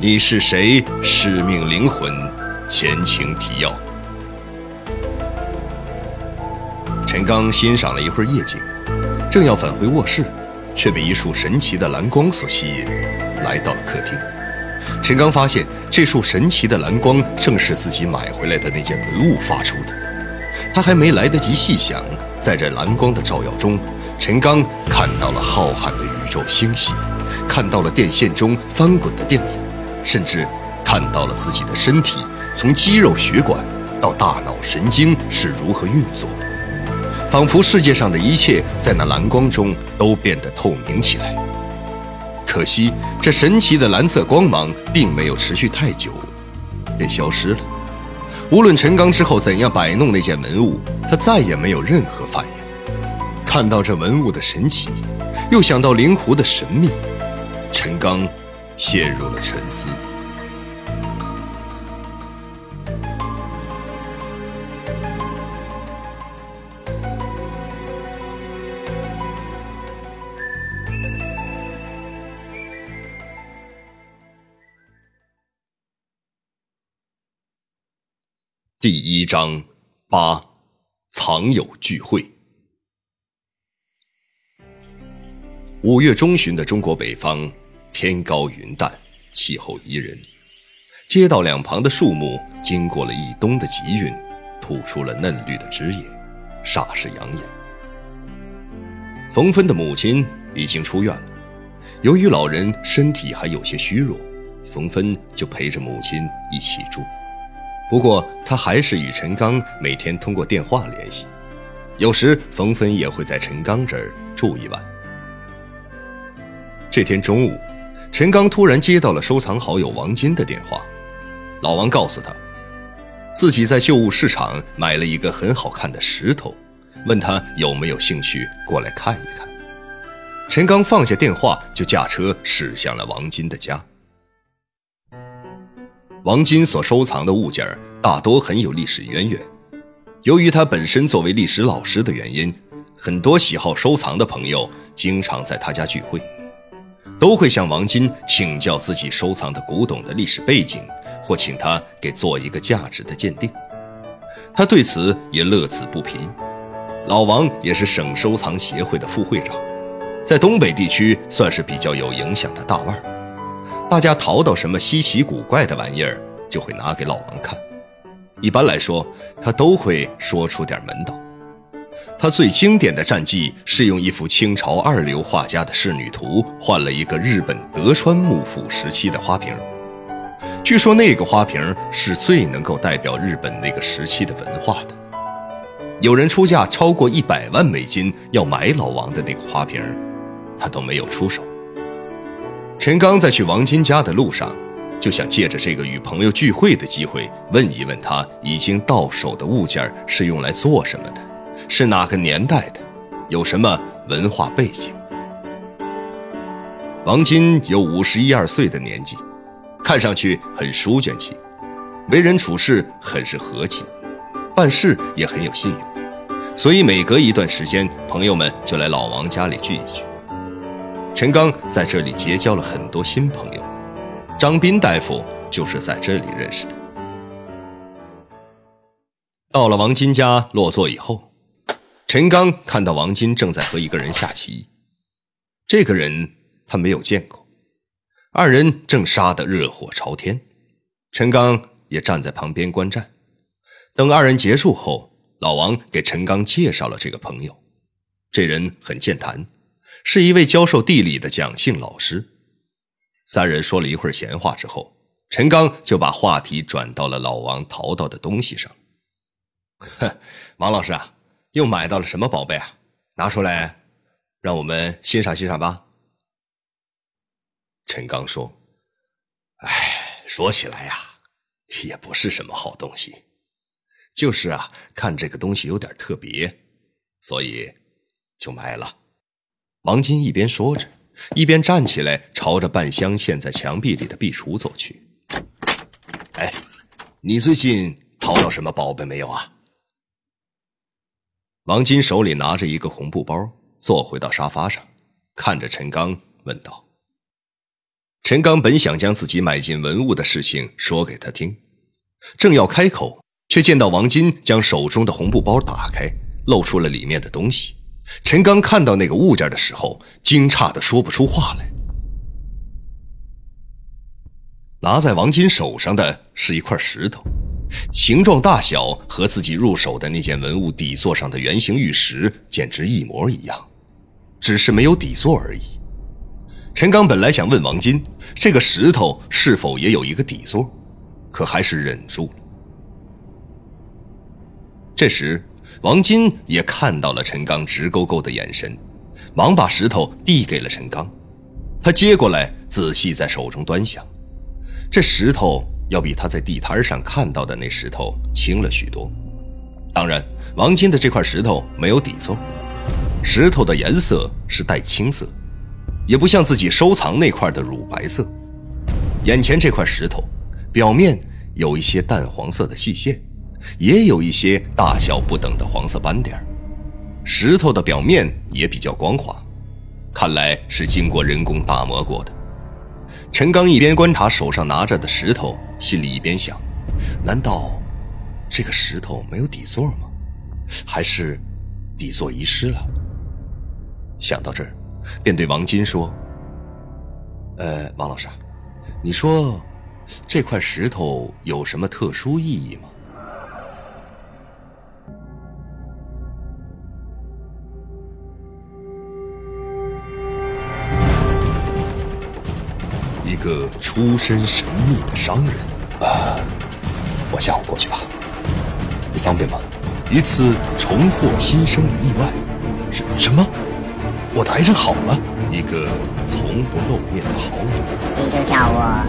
你是谁？使命灵魂，前情提要。陈刚欣赏了一会儿夜景，正要返回卧室，却被一束神奇的蓝光所吸引，来到了客厅。陈刚发现，这束神奇的蓝光正是自己买回来的那件文物发出的。他还没来得及细想，在这蓝光的照耀中，陈刚看到了浩瀚的宇宙星系，看到了电线中翻滚的电子，甚至看到了自己的身体从肌肉血管到大脑神经是如何运作的，仿佛世界上的一切在那蓝光中都变得透明起来。可惜，这神奇的蓝色光芒并没有持续太久，便消失了。无论陈刚之后怎样摆弄那件文物，他再也没有任何反应。看到这文物的神奇，又想到灵狐的神秘，陈刚陷入了沉思。第一章八，藏友聚会。五月中旬的中国北方，天高云淡，气候宜人。街道两旁的树木经过了一冬的集运，吐出了嫩绿的枝叶，煞是养眼。冯芬的母亲已经出院了，由于老人身体还有些虚弱，冯芬就陪着母亲一起住。不过，他还是与陈刚每天通过电话联系，有时冯芬也会在陈刚这儿住一晚。这天中午，陈刚突然接到了收藏好友王金的电话，老王告诉他，自己在旧物市场买了一个很好看的石头，问他有没有兴趣过来看一看。陈刚放下电话，就驾车驶向了王金的家。王金所收藏的物件大多很有历史渊源，由于他本身作为历史老师的原因，很多喜好收藏的朋友经常在他家聚会，都会向王金请教自己收藏的古董的历史背景，或请他给做一个价值的鉴定。他对此也乐此不疲。老王也是省收藏协会的副会长，在东北地区算是比较有影响的大腕儿。大家淘到什么稀奇古怪的玩意儿，就会拿给老王看。一般来说，他都会说出点门道。他最经典的战绩是用一幅清朝二流画家的仕女图换了一个日本德川幕府时期的花瓶。据说那个花瓶是最能够代表日本那个时期的文化的。有人出价超过一百万美金要买老王的那个花瓶，他都没有出手。陈刚在去王金家的路上，就想借着这个与朋友聚会的机会，问一问他已经到手的物件是用来做什么的，是哪个年代的，有什么文化背景。王金有五十一二岁的年纪，看上去很书卷气，为人处事很是和气，办事也很有信用，所以每隔一段时间，朋友们就来老王家里聚一聚。陈刚在这里结交了很多新朋友，张斌大夫就是在这里认识的。到了王金家落座以后，陈刚看到王金正在和一个人下棋，这个人他没有见过，二人正杀得热火朝天，陈刚也站在旁边观战。等二人结束后，老王给陈刚介绍了这个朋友，这人很健谈。是一位教授地理的蒋姓老师。三人说了一会儿闲话之后，陈刚就把话题转到了老王淘到的东西上。哼，王老师啊，又买到了什么宝贝啊？拿出来，让我们欣赏欣赏吧。陈刚说：“哎，说起来呀，也不是什么好东西，就是啊，看这个东西有点特别，所以就买了。”王金一边说着，一边站起来，朝着半镶嵌在墙壁里的壁橱走去。“哎，你最近淘到什么宝贝没有啊？”王金手里拿着一个红布包，坐回到沙发上，看着陈刚问道。陈刚本想将自己买进文物的事情说给他听，正要开口，却见到王金将手中的红布包打开，露出了里面的东西。陈刚看到那个物件的时候，惊诧的说不出话来。拿在王金手上的是一块石头，形状大小和自己入手的那件文物底座上的圆形玉石简直一模一样，只是没有底座而已。陈刚本来想问王金，这个石头是否也有一个底座，可还是忍住了。这时，王金也看到了陈刚直勾勾的眼神，忙把石头递给了陈刚。他接过来，仔细在手中端详。这石头要比他在地摊上看到的那石头轻了许多。当然，王金的这块石头没有底座，石头的颜色是带青色，也不像自己收藏那块的乳白色。眼前这块石头，表面有一些淡黄色的细线，也有一些大小不等的黄色斑点。石头的表面也比较光滑，看来是经过人工打磨过的。陈刚一边观察手上拿着的石头，心里一边想：难道这个石头没有底座吗？还是底座遗失了？想到这儿，便对王金说：“呃，王老师，你说这块石头有什么特殊意义吗？”个出身神秘的商人啊，我下午过去吧，你方便吗？一次重获新生的意外，什什么？我的癌症好了？一个从不露面的好友，你就叫我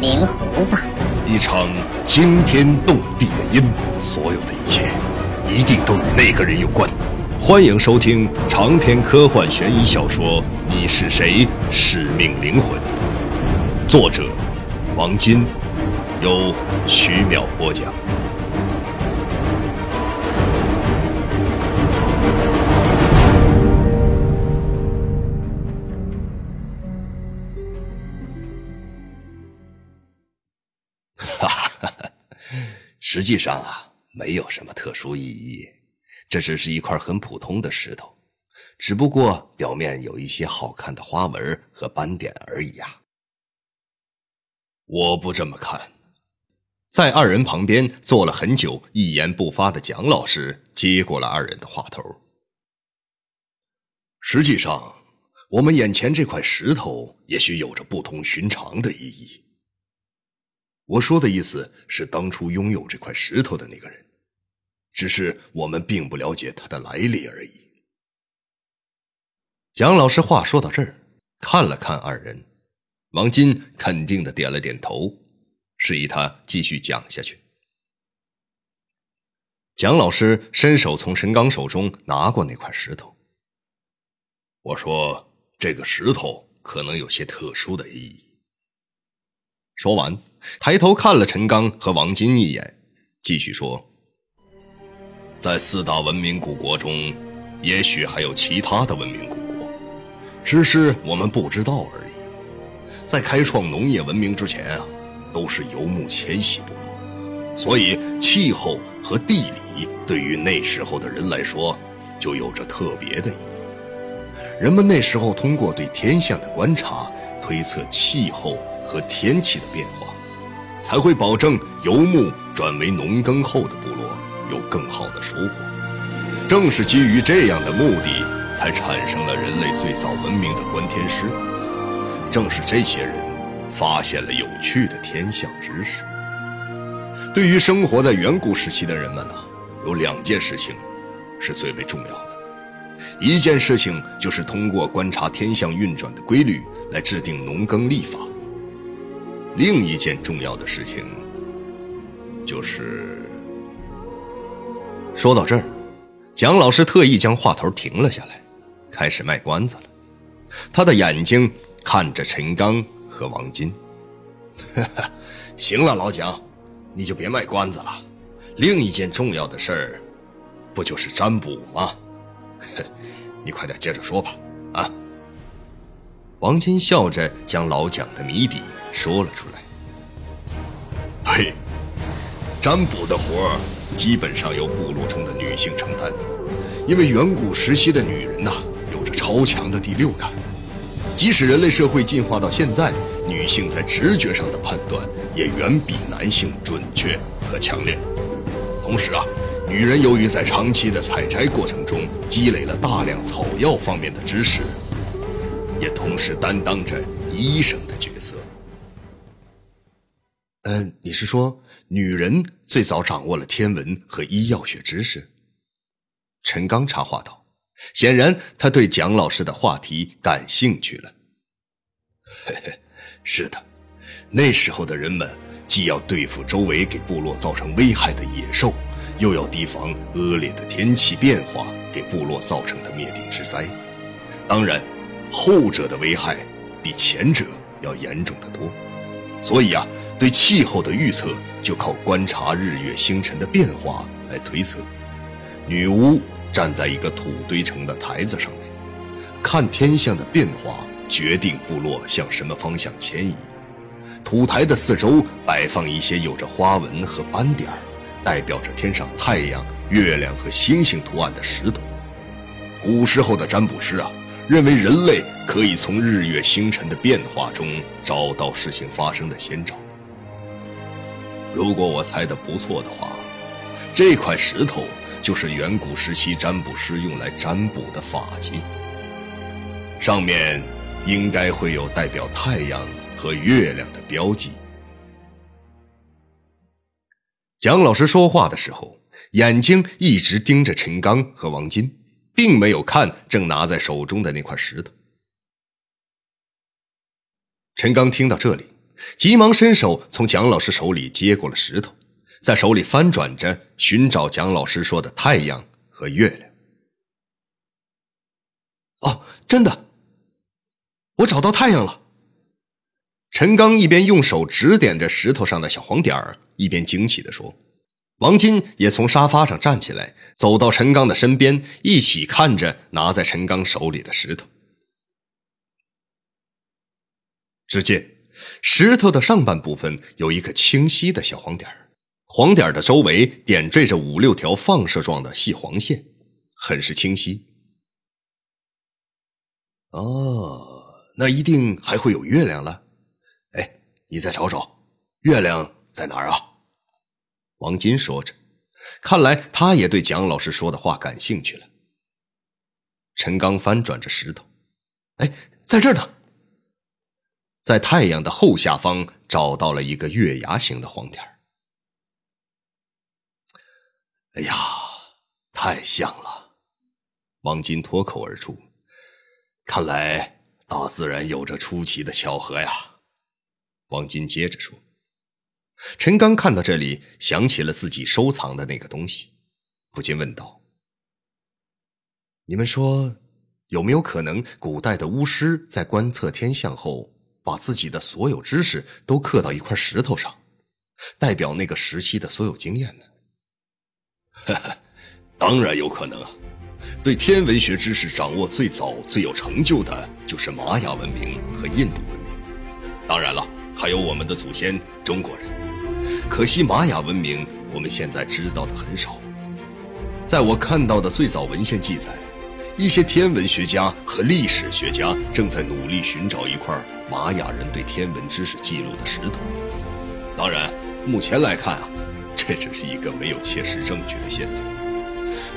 灵狐吧。一场惊天动地的阴谋，所有的一切一定都与那个人有关。欢迎收听长篇科幻悬疑小说《你是谁？使命灵魂》。作者：王金，由徐淼播讲。哈哈，实际上啊，没有什么特殊意义，这只是一块很普通的石头，只不过表面有一些好看的花纹和斑点而已呀。我不这么看，在二人旁边坐了很久、一言不发的蒋老师接过了二人的话头。实际上，我们眼前这块石头也许有着不同寻常的意义。我说的意思是，当初拥有这块石头的那个人，只是我们并不了解他的来历而已。蒋老师话说到这儿，看了看二人。王金肯定的点了点头，示意他继续讲下去。蒋老师伸手从陈刚手中拿过那块石头。我说：“这个石头可能有些特殊的意义。”说完，抬头看了陈刚和王金一眼，继续说：“在四大文明古国中，也许还有其他的文明古国，只是我们不知道而已。”在开创农业文明之前啊，都是游牧迁徙部落，所以气候和地理对于那时候的人来说，就有着特别的意义。人们那时候通过对天象的观察，推测气候和天气的变化，才会保证游牧转为农耕后的部落有更好的收获。正是基于这样的目的，才产生了人类最早文明的观天师。正是这些人发现了有趣的天象知识。对于生活在远古时期的人们呢，有两件事情是最为重要的。一件事情就是通过观察天象运转的规律来制定农耕历法。另一件重要的事情就是……说到这儿，蒋老师特意将话头停了下来，开始卖关子了。他的眼睛。看着陈刚和王金，行了，老蒋，你就别卖关子了。另一件重要的事儿，不就是占卜吗？你快点接着说吧。啊，王金笑着将老蒋的谜底说了出来。嘿，占卜的活儿基本上由部落中的女性承担，因为远古时期的女人呐，有着超强的第六感。即使人类社会进化到现在，女性在直觉上的判断也远比男性准确和强烈。同时啊，女人由于在长期的采摘过程中积累了大量草药方面的知识，也同时担当着医生的角色。嗯，你是说女人最早掌握了天文和医药学知识？陈刚插话道。显然，他对蒋老师的话题感兴趣了。嘿嘿，是的，那时候的人们既要对付周围给部落造成危害的野兽，又要提防恶劣的天气变化给部落造成的灭顶之灾。当然，后者的危害比前者要严重得多。所以啊，对气候的预测就靠观察日月星辰的变化来推测。女巫。站在一个土堆成的台子上面，看天象的变化，决定部落向什么方向迁移。土台的四周摆放一些有着花纹和斑点儿，代表着天上太阳、月亮和星星图案的石头。古时候的占卜师啊，认为人类可以从日月星辰的变化中找到事情发生的先兆。如果我猜的不错的话，这块石头。就是远古时期占卜师用来占卜的法器，上面应该会有代表太阳和月亮的标记。蒋老师说话的时候，眼睛一直盯着陈刚和王金，并没有看正拿在手中的那块石头。陈刚听到这里，急忙伸手从蒋老师手里接过了石头。在手里翻转着，寻找蒋老师说的太阳和月亮。哦，真的，我找到太阳了。陈刚一边用手指点着石头上的小黄点儿，一边惊奇地说：“王金也从沙发上站起来，走到陈刚的身边，一起看着拿在陈刚手里的石头。只见石头的上半部分有一个清晰的小黄点儿。”黄点的周围点缀着五六条放射状的细黄线，很是清晰。哦，那一定还会有月亮了。哎，你再找找，月亮在哪儿啊？王金说着，看来他也对蒋老师说的话感兴趣了。陈刚翻转着石头，哎，在这儿呢，在太阳的后下方找到了一个月牙形的黄点哎呀，太像了！王金脱口而出。看来大自然有着出奇的巧合呀。王金接着说。陈刚看到这里，想起了自己收藏的那个东西，不禁问道：“你们说，有没有可能古代的巫师在观测天象后，把自己的所有知识都刻到一块石头上，代表那个时期的所有经验呢？”哈哈，当然有可能啊！对天文学知识掌握最早、最有成就的，就是玛雅文明和印度文明。当然了，还有我们的祖先中国人。可惜玛雅文明我们现在知道的很少。在我看到的最早文献记载，一些天文学家和历史学家正在努力寻找一块玛雅人对天文知识记录的石头。当然，目前来看啊。这只是一个没有切实证据的线索。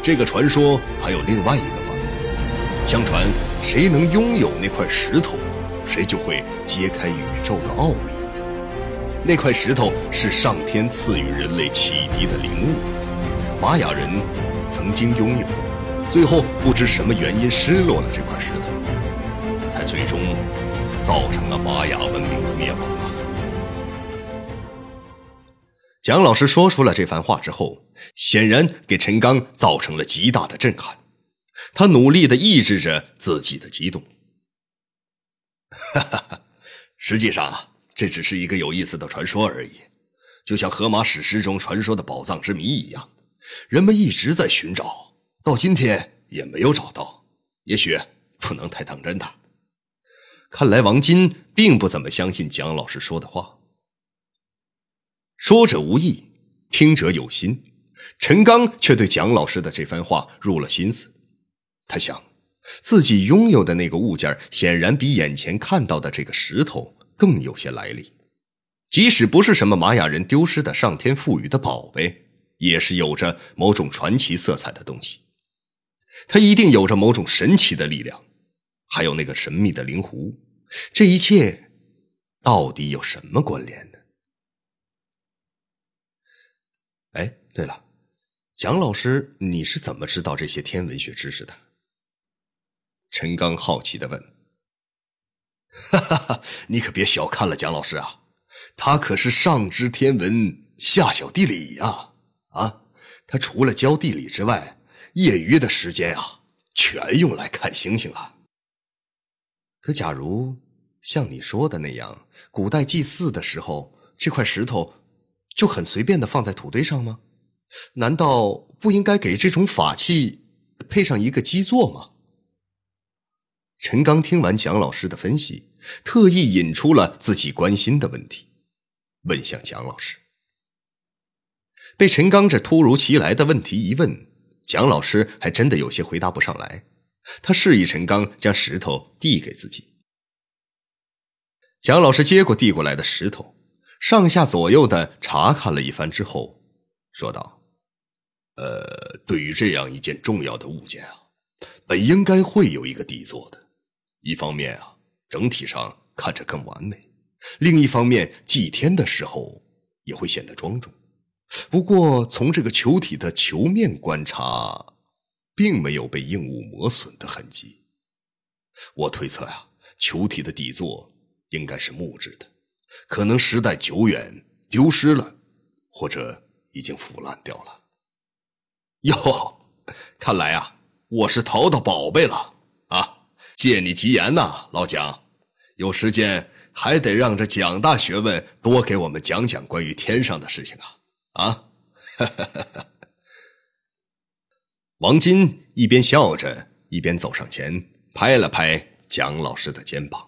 这个传说还有另外一个版本。相传，谁能拥有那块石头，谁就会揭开宇宙的奥秘。那块石头是上天赐予人类启迪的灵物，玛雅人曾经拥有，最后不知什么原因失落了这块石头，才最终造成了玛雅文明的灭亡蒋老师说出了这番话之后，显然给陈刚造成了极大的震撼。他努力的抑制着自己的激动。哈哈，实际上这只是一个有意思的传说而已，就像荷马史诗中传说的宝藏之谜一样，人们一直在寻找，到今天也没有找到。也许不能太当真的。看来王金并不怎么相信蒋老师说的话。说者无意，听者有心。陈刚却对蒋老师的这番话入了心思。他想，自己拥有的那个物件显然比眼前看到的这个石头更有些来历。即使不是什么玛雅人丢失的上天赋予的宝贝，也是有着某种传奇色彩的东西。它一定有着某种神奇的力量，还有那个神秘的灵狐。这一切到底有什么关联呢？哎，对了，蒋老师，你是怎么知道这些天文学知识的？陈刚好奇的问。哈哈哈，你可别小看了蒋老师啊，他可是上知天文，下晓地理呀！啊，他除了教地理之外，业余的时间啊，全用来看星星了。可假如像你说的那样，古代祭祀的时候，这块石头就很随便的放在土堆上吗？难道不应该给这种法器配上一个基座吗？陈刚听完蒋老师的分析，特意引出了自己关心的问题，问向蒋老师。被陈刚这突如其来的问题一问，蒋老师还真的有些回答不上来。他示意陈刚将石头递给自己。蒋老师接过递过来的石头，上下左右的查看了一番之后，说道：“呃，对于这样一件重要的物件啊，本应该会有一个底座的。一方面啊，整体上看着更完美；另一方面，祭天的时候也会显得庄重。不过，从这个球体的球面观察，并没有被硬物磨损的痕迹。我推测呀，球体的底座。”应该是木质的，可能时代久远丢失了，或者已经腐烂掉了。哟，看来啊，我是淘到宝贝了啊！借你吉言呐，老蒋，有时间还得让这蒋大学问多给我们讲讲关于天上的事情啊！啊！王金一边笑着，一边走上前，拍了拍蒋老师的肩膀。